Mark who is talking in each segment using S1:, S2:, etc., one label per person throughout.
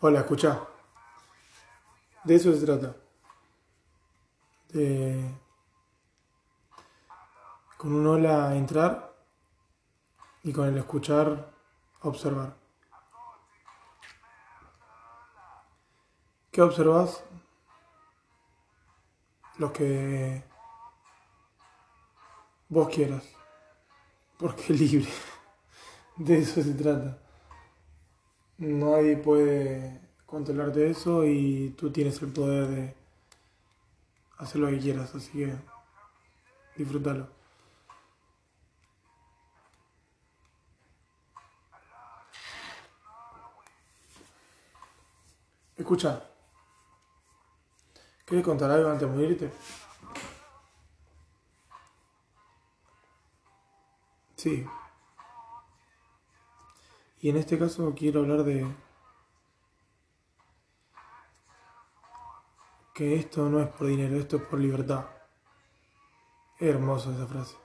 S1: Hola, escucha. De eso se trata. De con un hola entrar y con el escuchar observar. ¿Qué observas? Lo que vos quieras. Porque libre. De eso se trata. Nadie puede controlarte eso y tú tienes el poder de hacer lo que quieras, así que disfrútalo. Escucha, ¿quieres contar algo antes de morirte? Sí. Y en este caso quiero hablar de que esto no es por dinero, esto es por libertad. Hermosa esa frase.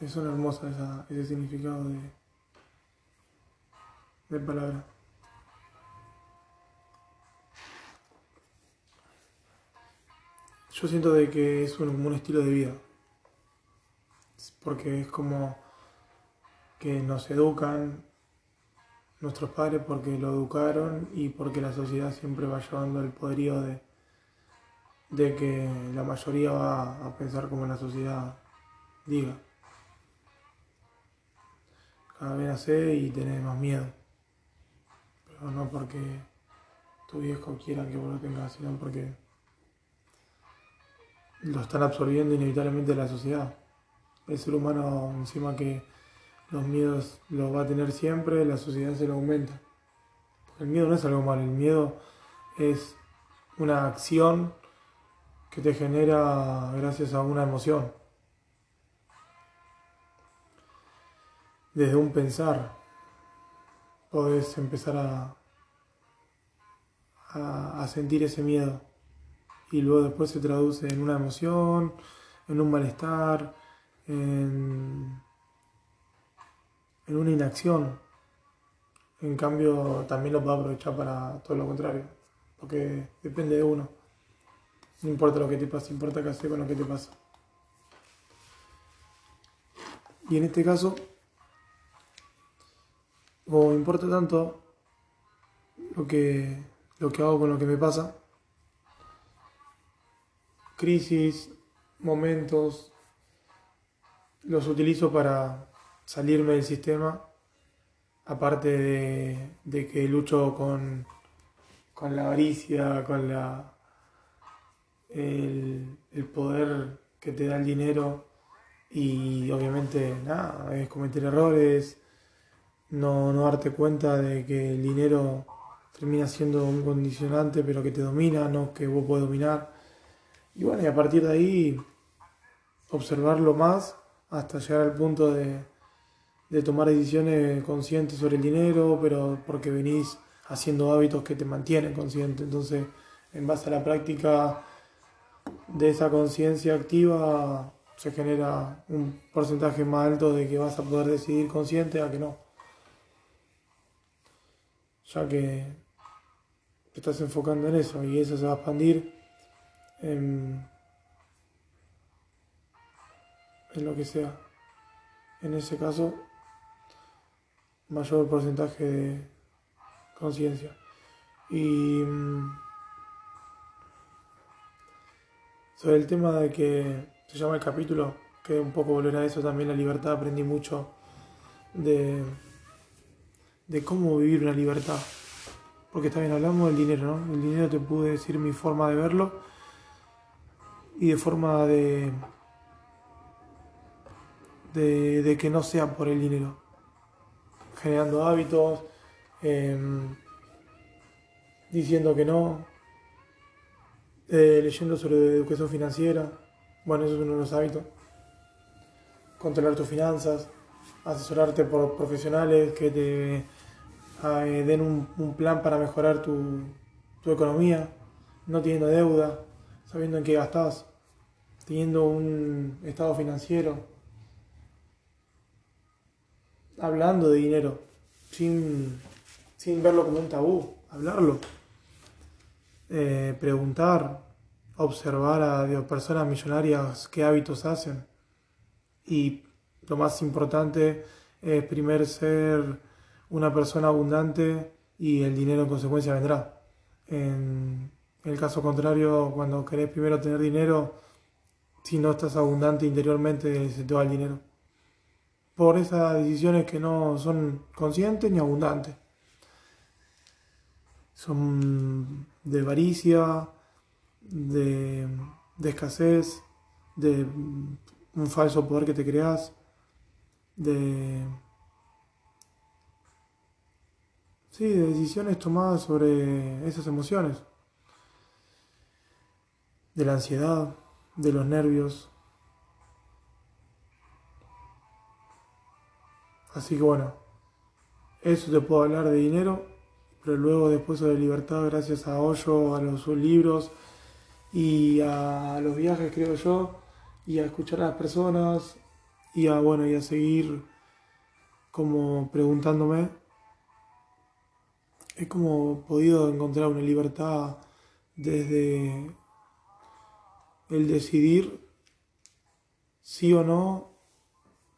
S1: Es una hermosa esa, ese significado de, de palabra. Yo siento de que es un, un estilo de vida. Porque es como que nos educan nuestros padres porque lo educaron y porque la sociedad siempre va llevando el poderío de, de que la mayoría va a pensar como la sociedad diga. Cada vez nace y tenés más miedo. Pero no porque tu viejo quiera que vos lo tengas, sino porque lo están absorbiendo inevitablemente la sociedad. El ser humano, encima que los miedos los va a tener siempre, la sociedad se lo aumenta. el miedo no es algo malo, el miedo es una acción que te genera gracias a una emoción. Desde un pensar podés empezar a, a, a sentir ese miedo y luego después se traduce en una emoción, en un malestar, en, en una inacción. En cambio, también lo puedo aprovechar para todo lo contrario, porque depende de uno. No importa lo que te pase, importa qué hacer con lo que te pasa. Y en este caso, como me importa tanto lo que, lo que hago con lo que me pasa, crisis, momentos, los utilizo para salirme del sistema, aparte de, que lucho con, con, la avaricia, con la, el, poder que te da el dinero y obviamente nada, es cometer errores, no, no darte cuenta de que el dinero termina siendo un condicionante pero que te domina, no que vos podés dominar. Y bueno, y a partir de ahí observarlo más hasta llegar al punto de, tomar decisiones conscientes sobre el dinero, pero porque venís haciendo hábitos que te mantienen consciente. Entonces, en base a la práctica de esa conciencia activa, se genera un porcentaje más alto de que vas a poder decidir consciente a que no. Ya que te estás enfocando en eso y eso se va a expandir en, lo que sea. En ese caso, mayor porcentaje de conciencia. Y mm, sobre el tema de que se llama el capítulo, que un poco volver a eso también, la libertad, aprendí mucho de, de cómo vivir una libertad. Porque también hablamos del dinero, ¿no? El dinero te pude decir mi forma de verlo y de forma de, de, que no sea por el dinero, generando hábitos, em, diciendo que no, eh, leyendo sobre educación financiera, bueno, eso es uno de los hábitos, controlar tus finanzas, asesorarte por profesionales que te eh, den un, un, plan para mejorar tu, tu economía, no teniendo deuda, sabiendo en qué gastas, teniendo un estado financiero, hablando de dinero, sin, sin verlo como un tabú. hablarlo, eh, preguntar, observar a personas millonarias qué hábitos hacen. Y lo más importante es primero ser una persona abundante y el dinero en consecuencia vendrá. En el caso contrario, cuando querés primero tener dinero, si no estás abundante interiormente, se te va el dinero. Por esas decisiones que no son conscientes ni abundantes. Son de avaricia, de, de escasez, de un falso poder que te creas, de Sí, de decisiones tomadas sobre esas emociones. De la ansiedad, de los nervios. Así que bueno, eso te puedo hablar de dinero, pero luego después de libertad gracias a Hoyo, a los libros y a los viajes creo yo, y a escuchar a las personas y a bueno y a seguir como preguntándome. He como podido encontrar una libertad desde el decidir sí o no,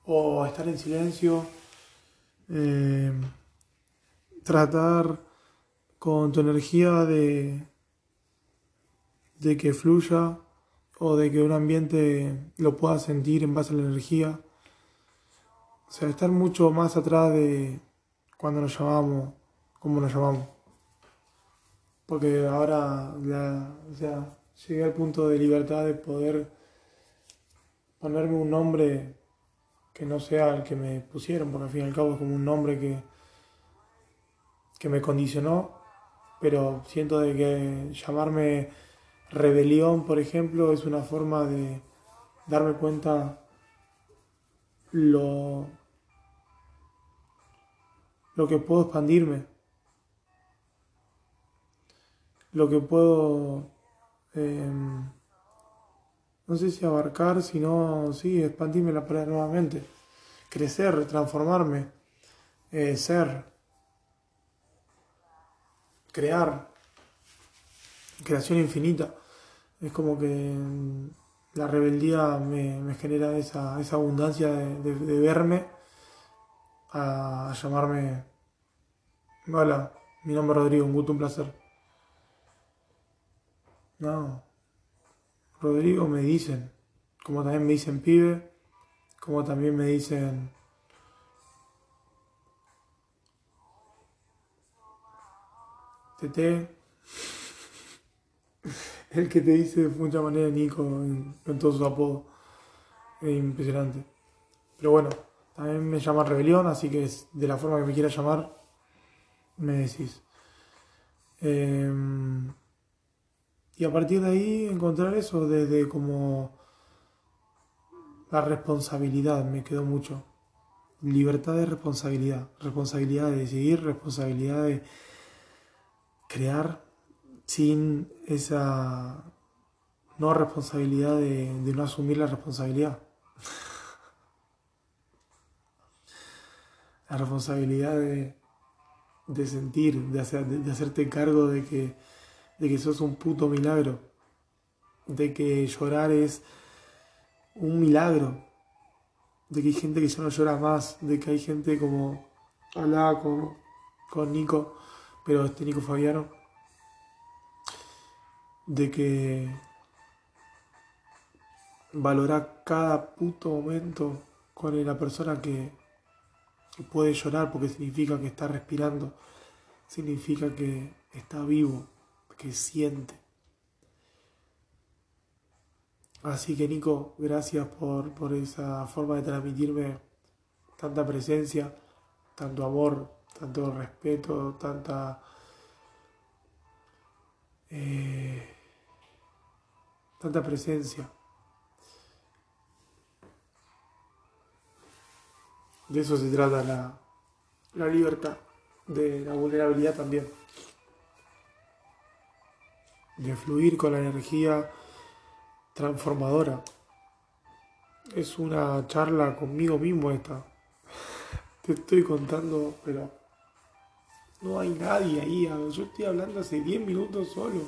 S1: o estar en silencio, eh, tratar con tu energía de, de que fluya o de que un ambiente lo pueda sentir en base a la energía. O sea, estar mucho más atrás de cuando nos llamamos ¿cómo nos llamamos? Porque ahora ya, llegué al punto de libertad de poder ponerme un nombre que no sea el que me pusieron, porque al fin y al cabo es como un nombre que, que me condicionó, pero siento de que llamarme rebelión, por ejemplo, es una forma de darme cuenta lo, lo que puedo expandirme lo que puedo, em, no sé si abarcar, sino, sí, expandirme la palabra nuevamente, crecer, transformarme, eh, ser, crear, creación infinita. Es como que em, la rebeldía me, genera esa, abundancia de, verme a, llamarme, hola, mi nombre es Rodrigo, un gusto, un placer. No. Rodrigo me dicen, como también me dicen pibe, como también me dicen Tete. El que te dice de mucha manera Nico en, todos sus apodos. Es impresionante. Pero bueno, también me llama Rebelión, así que es de la forma que me quiera llamar, me decís. Eh, y a partir de ahí encontrar eso desde como la responsabilidad, me quedó mucho. Libertad de responsabilidad, responsabilidad de decidir, responsabilidad de crear sin esa no responsabilidad de, no asumir la responsabilidad. la responsabilidad de, sentir, de, de hacerte cargo de que de que sos un puto milagro, de que llorar es un milagro, de que hay gente que ya no llora más, de que hay gente como hablaba con, con Nico, pero este Nico Fabiano, de que valora cada puto momento con la persona que puede llorar porque significa que está respirando, significa que está vivo, que siente. Así que Nico, gracias por, esa forma de transmitirme tanta presencia, tanto amor, tanto respeto, tanta... Eh, tanta presencia. De eso se trata la, la libertad, de la vulnerabilidad también de fluir con la energía transformadora. Es una charla conmigo mismo esta. Te estoy contando, pero No hay nadie ahí. Yo estoy hablando hace 10 minutos solo.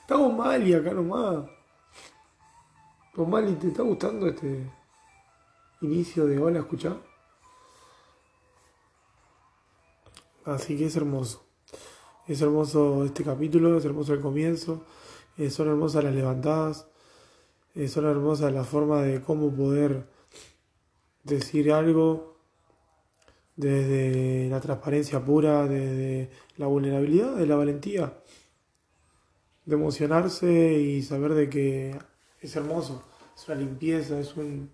S1: Estamos mal y acá nomás. ¿te está gustando este inicio de hola, escucha? Así que es hermoso. Es hermoso este capítulo, es hermoso el comienzo, eh, son hermosas las levantadas, eh, son hermosas la forma de cómo poder decir algo desde la transparencia pura, desde la vulnerabilidad, de la valentía, de emocionarse y saber de que es hermoso, es una limpieza, es un...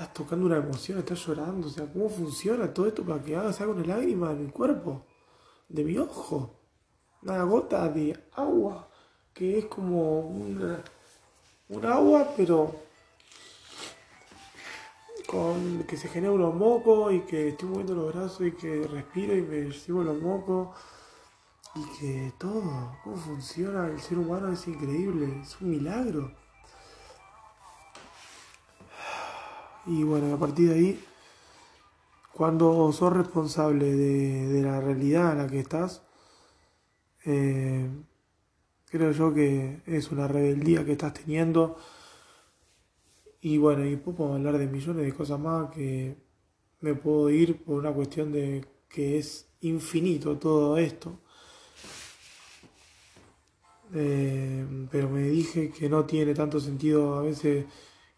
S1: Estás tocando una emoción, estás llorando, o sea, ¿cómo funciona todo esto para que hagas algo una lágrima de mi cuerpo, de mi ojo? Una gota de agua, que es como una, un agua, pero con que se genera unos mocos y que estoy moviendo los brazos y que respiro y me recibo los mocos y que todo, cómo funciona el ser humano es increíble, es un milagro. Y bueno, a partir de ahí, cuando sos responsable de, la realidad en la que estás, eh, creo yo que es una rebeldía que estás teniendo. Y bueno, y puedo hablar de millones de cosas más que me puedo ir por una cuestión de que es infinito todo esto. Eh, pero me dije que no tiene tanto sentido a veces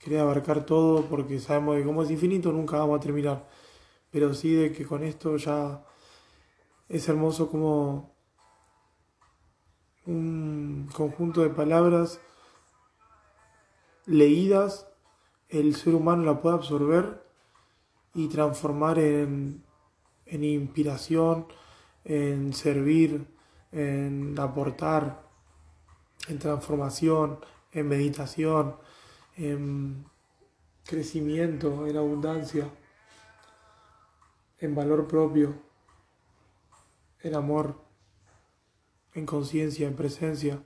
S1: querer abarcar todo porque sabemos que como es infinito nunca vamos a terminar. Pero sí de que con esto ya es hermoso como un conjunto de palabras leídas, el ser humano la puede absorber y transformar en, en inspiración, en servir, en aportar, en transformación, en meditación, en crecimiento, en abundancia, en valor propio, en amor, en conciencia, en presencia.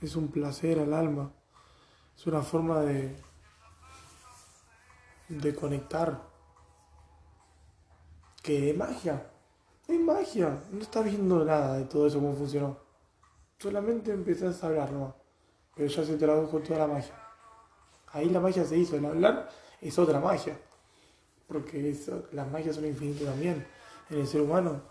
S1: Es un placer al alma, es una forma de, de conectar, que es magia, es magia, no está viendo nada de todo eso cómo funcionó solamente empezás a hablar ¿no? pero ya se tradujo toda la magia. Ahí la magia se hizo, el hablar es otra magia, porque las magias son infinitas también en el ser humano.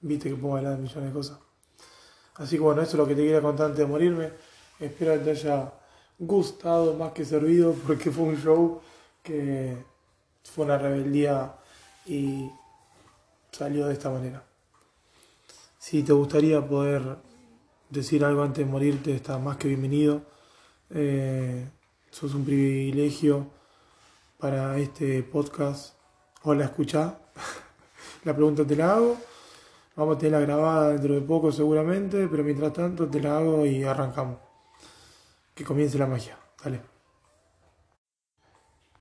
S1: Viste que puedo hablar de millones de cosas. Así que bueno, eso es lo que te quería contar antes de morirme. Espero que te haya gustado más que servido porque fue un show que fue una rebeldía y salió de esta manera. Si te gustaría poder decir algo antes de morirte, estás más que bienvenido. Eh, sos un privilegio para este podcast. Hola, escucha. la pregunta te la hago. Vamos a tenerla grabada dentro de poco seguramente, pero mientras tanto te la hago y arrancamos que comience la magia. Dale.